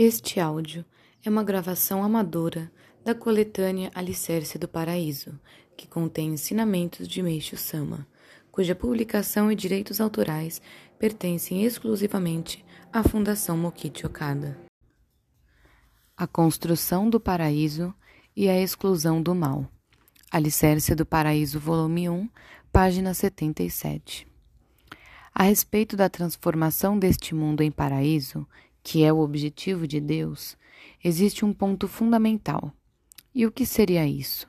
Este áudio é uma gravação amadora da coletânea Alicerce do Paraíso, que contém ensinamentos de Meixo Sama, cuja publicação e direitos autorais pertencem exclusivamente à Fundação Mokichi Okada. A construção do paraíso e a exclusão do mal. Alicerce do Paraíso, volume 1, página 77. A respeito da transformação deste mundo em paraíso, que é o objetivo de Deus, existe um ponto fundamental. E o que seria isso?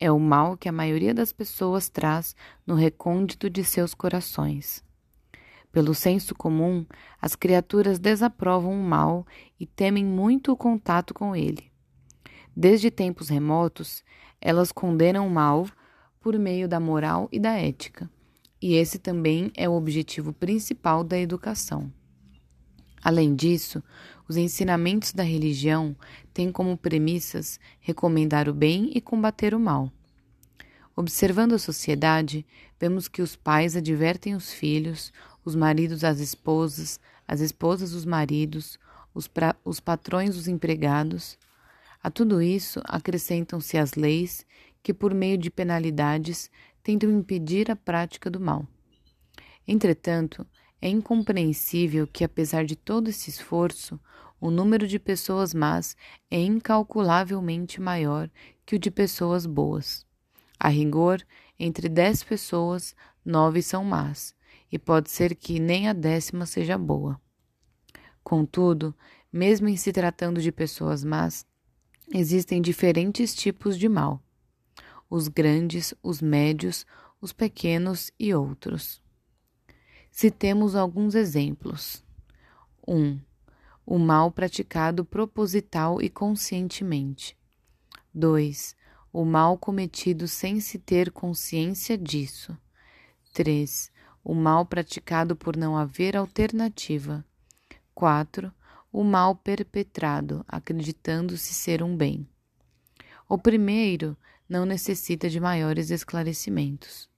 É o mal que a maioria das pessoas traz no recôndito de seus corações. Pelo senso comum, as criaturas desaprovam o mal e temem muito o contato com ele. Desde tempos remotos, elas condenam o mal por meio da moral e da ética, e esse também é o objetivo principal da educação. Além disso, os ensinamentos da religião têm como premissas recomendar o bem e combater o mal. Observando a sociedade, vemos que os pais advertem os filhos, os maridos as esposas, as esposas os maridos, os, pra, os patrões os empregados. A tudo isso acrescentam-se as leis que, por meio de penalidades, tentam impedir a prática do mal. Entretanto, é incompreensível que, apesar de todo esse esforço, o número de pessoas más é incalculavelmente maior que o de pessoas boas. A rigor, entre dez pessoas, nove são más, e pode ser que nem a décima seja boa. Contudo, mesmo em se tratando de pessoas más, existem diferentes tipos de mal: os grandes, os médios, os pequenos e outros. Citemos alguns exemplos. 1. Um, o mal praticado proposital e conscientemente. 2. O mal cometido sem se ter consciência disso. 3. O mal praticado por não haver alternativa. 4. O mal perpetrado, acreditando-se ser um bem. O primeiro não necessita de maiores esclarecimentos.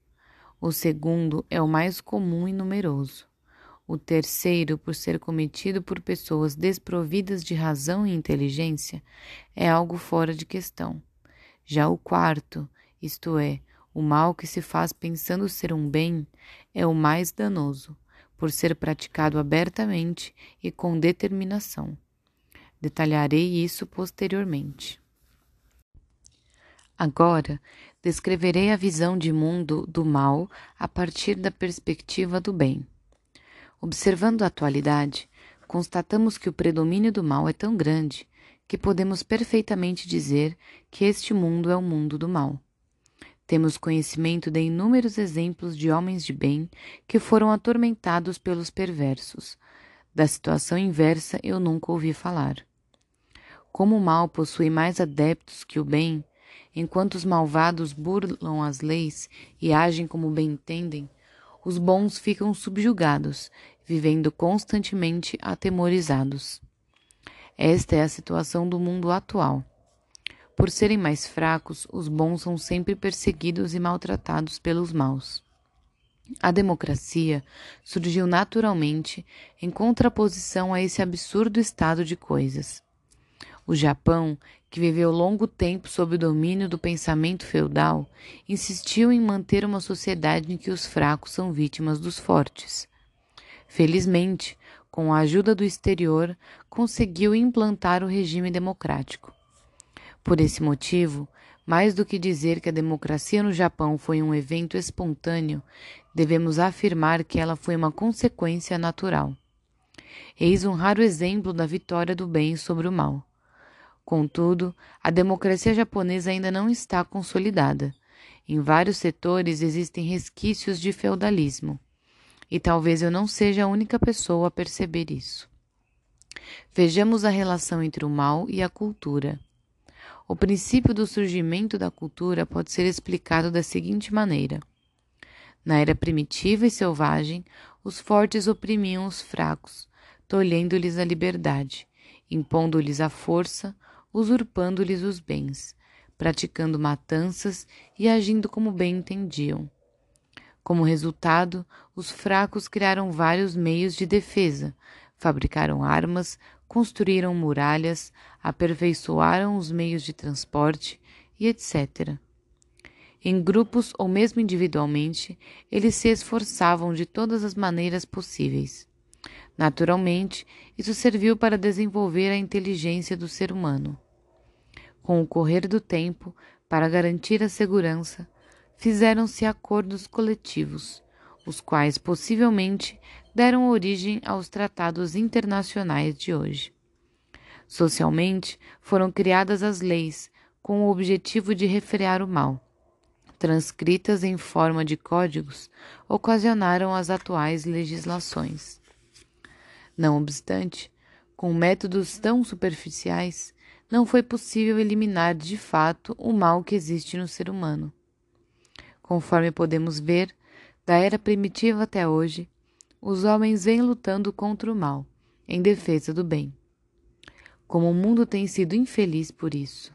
O segundo é o mais comum e numeroso. O terceiro, por ser cometido por pessoas desprovidas de razão e inteligência, é algo fora de questão. Já o quarto, isto é, o mal que se faz pensando ser um bem, é o mais danoso, por ser praticado abertamente e com determinação. Detalharei isso posteriormente. Agora, descreverei a visão de mundo do mal a partir da perspectiva do bem. Observando a atualidade, constatamos que o predomínio do mal é tão grande que podemos perfeitamente dizer que este mundo é o mundo do mal. Temos conhecimento de inúmeros exemplos de homens de bem que foram atormentados pelos perversos. Da situação inversa eu nunca ouvi falar. Como o mal possui mais adeptos que o bem, Enquanto os malvados burlam as leis e agem como bem entendem, os bons ficam subjugados, vivendo constantemente atemorizados. Esta é a situação do mundo atual. Por serem mais fracos, os bons são sempre perseguidos e maltratados pelos maus. A democracia surgiu naturalmente em contraposição a esse absurdo estado de coisas. O Japão, que viveu longo tempo sob o domínio do pensamento feudal, insistiu em manter uma sociedade em que os fracos são vítimas dos fortes. Felizmente, com a ajuda do exterior, conseguiu implantar o regime democrático. Por esse motivo, mais do que dizer que a democracia no Japão foi um evento espontâneo, devemos afirmar que ela foi uma consequência natural. Eis um raro exemplo da vitória do bem sobre o mal. Contudo, a democracia japonesa ainda não está consolidada. Em vários setores existem resquícios de feudalismo. E talvez eu não seja a única pessoa a perceber isso. Vejamos a relação entre o mal e a cultura. O princípio do surgimento da cultura pode ser explicado da seguinte maneira: Na era primitiva e selvagem, os fortes oprimiam os fracos, tolhendo-lhes a liberdade, impondo-lhes a força, usurpando-lhes os bens, praticando matanças e agindo como bem entendiam. Como resultado, os fracos criaram vários meios de defesa, fabricaram armas, construíram muralhas, aperfeiçoaram os meios de transporte e etc. Em grupos ou mesmo individualmente, eles se esforçavam de todas as maneiras possíveis. Naturalmente, isso serviu para desenvolver a inteligência do ser humano. Com o correr do tempo, para garantir a segurança, fizeram-se acordos coletivos, os quais possivelmente deram origem aos tratados internacionais de hoje. Socialmente, foram criadas as leis com o objetivo de refrear o mal. Transcritas em forma de códigos, ocasionaram as atuais legislações. Não obstante, com métodos tão superficiais, não foi possível eliminar de fato o mal que existe no ser humano. Conforme podemos ver, da era primitiva até hoje, os homens vêm lutando contra o mal, em defesa do bem. Como o mundo tem sido infeliz por isso.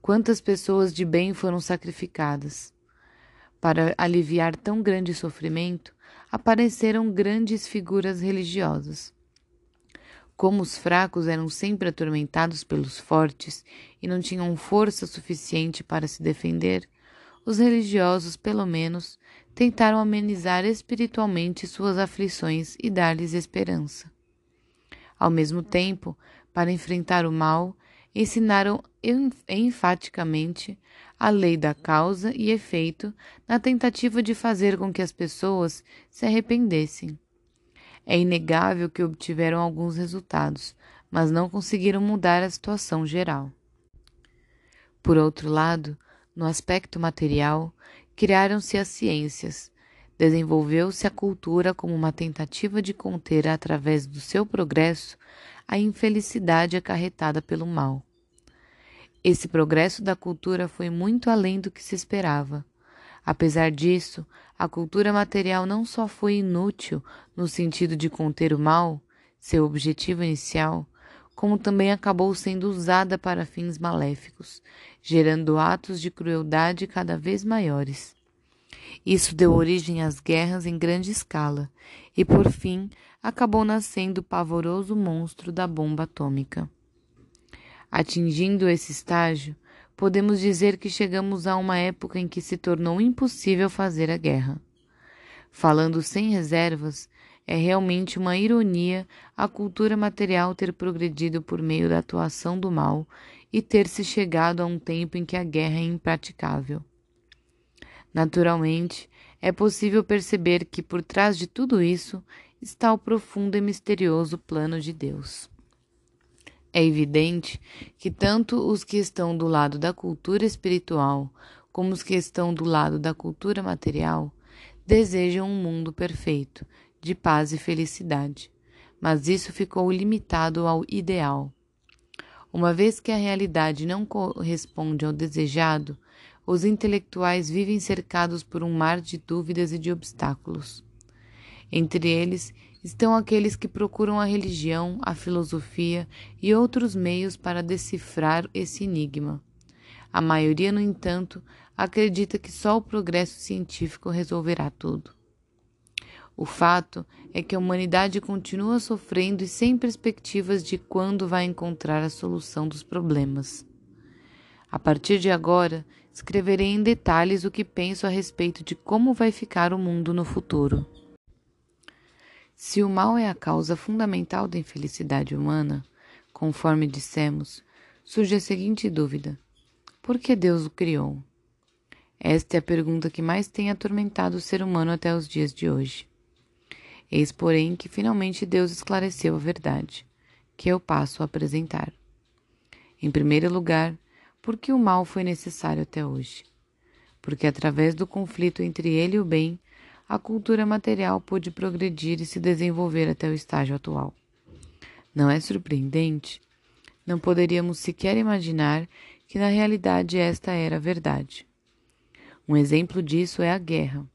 Quantas pessoas de bem foram sacrificadas? Para aliviar tão grande sofrimento, apareceram grandes figuras religiosas. Como os fracos eram sempre atormentados pelos fortes e não tinham força suficiente para se defender, os religiosos, pelo menos, tentaram amenizar espiritualmente suas aflições e dar-lhes esperança. Ao mesmo tempo, para enfrentar o mal, ensinaram enfaticamente a lei da causa e efeito na tentativa de fazer com que as pessoas se arrependessem. É inegável que obtiveram alguns resultados, mas não conseguiram mudar a situação geral. Por outro lado, no aspecto material, criaram-se as ciências, desenvolveu-se a cultura como uma tentativa de conter, através do seu progresso, a infelicidade acarretada pelo mal. Esse progresso da cultura foi muito além do que se esperava. Apesar disso, a cultura material não só foi inútil no sentido de conter o mal, seu objetivo inicial, como também acabou sendo usada para fins maléficos, gerando atos de crueldade cada vez maiores. Isso deu origem às guerras em grande escala e, por fim, acabou nascendo o pavoroso monstro da bomba atômica. Atingindo esse estágio, podemos dizer que chegamos a uma época em que se tornou impossível fazer a guerra. Falando sem reservas, é realmente uma ironia a cultura material ter progredido por meio da atuação do mal e ter se chegado a um tempo em que a guerra é impraticável. Naturalmente, é possível perceber que por trás de tudo isso está o profundo e misterioso plano de Deus. É evidente que tanto os que estão do lado da cultura espiritual como os que estão do lado da cultura material desejam um mundo perfeito, de paz e felicidade, mas isso ficou limitado ao ideal. Uma vez que a realidade não corresponde ao desejado, os intelectuais vivem cercados por um mar de dúvidas e de obstáculos. Entre eles estão aqueles que procuram a religião, a filosofia e outros meios para decifrar esse enigma. A maioria, no entanto, acredita que só o progresso científico resolverá tudo. O fato é que a humanidade continua sofrendo e sem perspectivas de quando vai encontrar a solução dos problemas. A partir de agora, escreverei em detalhes o que penso a respeito de como vai ficar o mundo no futuro. Se o mal é a causa fundamental da infelicidade humana, conforme dissemos, surge a seguinte dúvida: por que Deus o criou? Esta é a pergunta que mais tem atormentado o ser humano até os dias de hoje. Eis, porém, que finalmente Deus esclareceu a verdade, que eu passo a apresentar. Em primeiro lugar, por que o mal foi necessário até hoje? Porque através do conflito entre ele e o bem, a cultura material pôde progredir e se desenvolver até o estágio atual. Não é surpreendente? Não poderíamos sequer imaginar que na realidade esta era a verdade. Um exemplo disso é a guerra.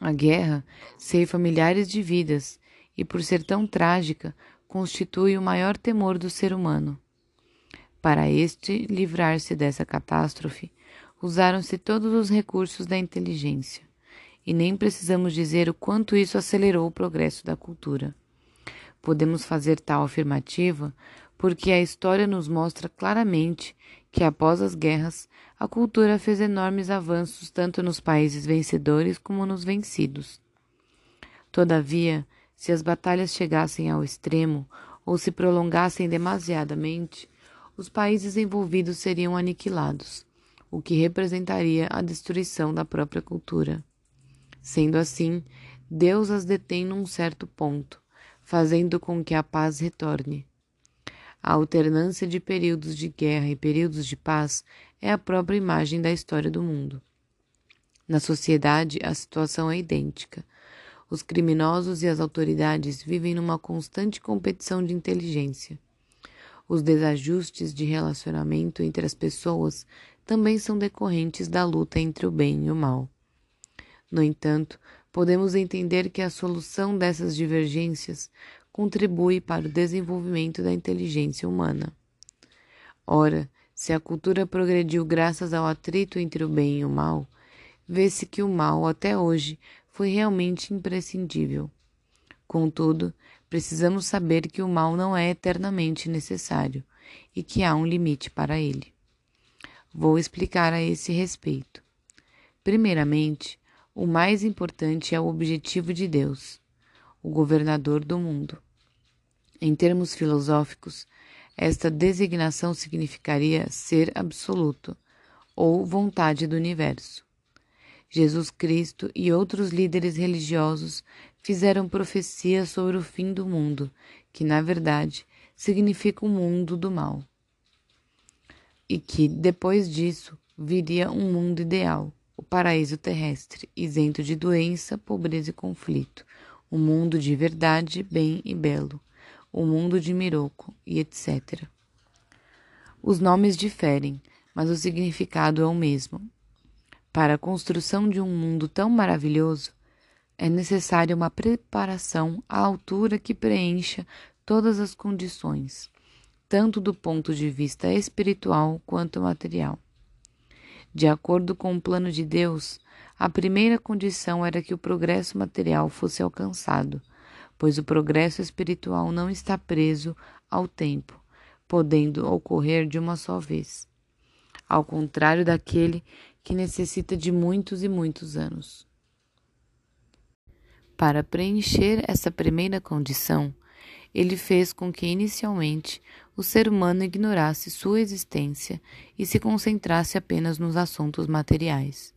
A guerra ceifa milhares de vidas e, por ser tão trágica, constitui o maior temor do ser humano. Para este livrar-se dessa catástrofe, usaram-se todos os recursos da inteligência e nem precisamos dizer o quanto isso acelerou o progresso da cultura. Podemos fazer tal afirmativa porque a história nos mostra claramente que após as guerras, a cultura fez enormes avanços tanto nos países vencedores como nos vencidos. Todavia, se as batalhas chegassem ao extremo ou se prolongassem demasiadamente, os países envolvidos seriam aniquilados, o que representaria a destruição da própria cultura. Sendo assim, Deus as detém num certo ponto, fazendo com que a paz retorne. A alternância de períodos de guerra e períodos de paz é a própria imagem da história do mundo. Na sociedade, a situação é idêntica. Os criminosos e as autoridades vivem numa constante competição de inteligência. Os desajustes de relacionamento entre as pessoas também são decorrentes da luta entre o bem e o mal. No entanto, podemos entender que a solução dessas divergências contribui para o desenvolvimento da inteligência humana. Ora, se a cultura progrediu graças ao atrito entre o bem e o mal, vê-se que o mal até hoje foi realmente imprescindível. Contudo, precisamos saber que o mal não é eternamente necessário e que há um limite para ele. Vou explicar a esse respeito. Primeiramente, o mais importante é o objetivo de Deus o governador do mundo. Em termos filosóficos, esta designação significaria ser absoluto ou vontade do universo. Jesus Cristo e outros líderes religiosos fizeram profecias sobre o fim do mundo, que na verdade significa o mundo do mal. E que depois disso viria um mundo ideal, paraíso terrestre, isento de doença, pobreza e conflito, o mundo de verdade, bem e belo, o mundo de Miroco e etc. Os nomes diferem, mas o significado é o mesmo. Para a construção de um mundo tão maravilhoso, é necessária uma preparação à altura que preencha todas as condições, tanto do ponto de vista espiritual quanto material. De acordo com o plano de Deus, a primeira condição era que o progresso material fosse alcançado, pois o progresso espiritual não está preso ao tempo, podendo ocorrer de uma só vez, ao contrário daquele que necessita de muitos e muitos anos. Para preencher essa primeira condição, ele fez com que inicialmente o ser humano ignorasse sua existência e se concentrasse apenas nos assuntos materiais.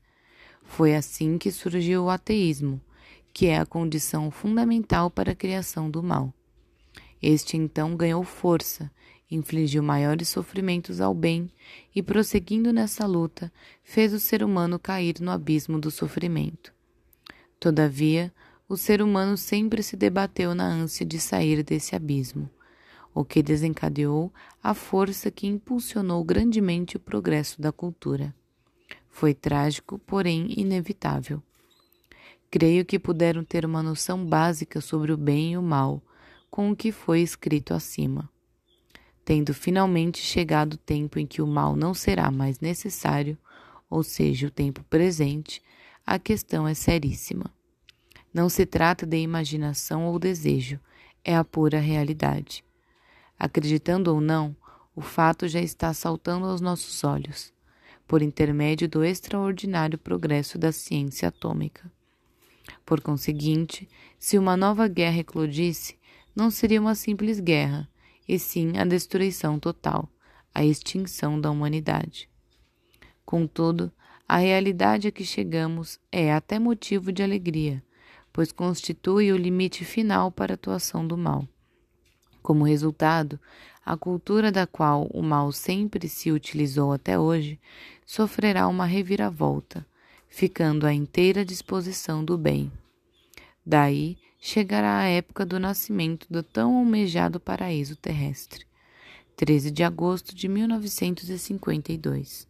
Foi assim que surgiu o ateísmo, que é a condição fundamental para a criação do mal. Este então ganhou força, infligiu maiores sofrimentos ao bem e, prosseguindo nessa luta, fez o ser humano cair no abismo do sofrimento. Todavia, o ser humano sempre se debateu na ânsia de sair desse abismo, o que desencadeou a força que impulsionou grandemente o progresso da cultura. Foi trágico, porém inevitável. Creio que puderam ter uma noção básica sobre o bem e o mal com o que foi escrito acima. Tendo finalmente chegado o tempo em que o mal não será mais necessário, ou seja, o tempo presente, a questão é seríssima. Não se trata de imaginação ou desejo, é a pura realidade. Acreditando ou não, o fato já está saltando aos nossos olhos por intermédio do extraordinário progresso da ciência atômica. Por conseguinte, se uma nova guerra eclodisse, não seria uma simples guerra, e sim a destruição total, a extinção da humanidade. Contudo, a realidade a que chegamos é até motivo de alegria, pois constitui o limite final para a atuação do mal. Como resultado, a cultura da qual o mal sempre se utilizou até hoje sofrerá uma reviravolta, ficando à inteira disposição do bem. Daí chegará a época do nascimento do tão almejado paraíso terrestre. 13 de agosto de 1952.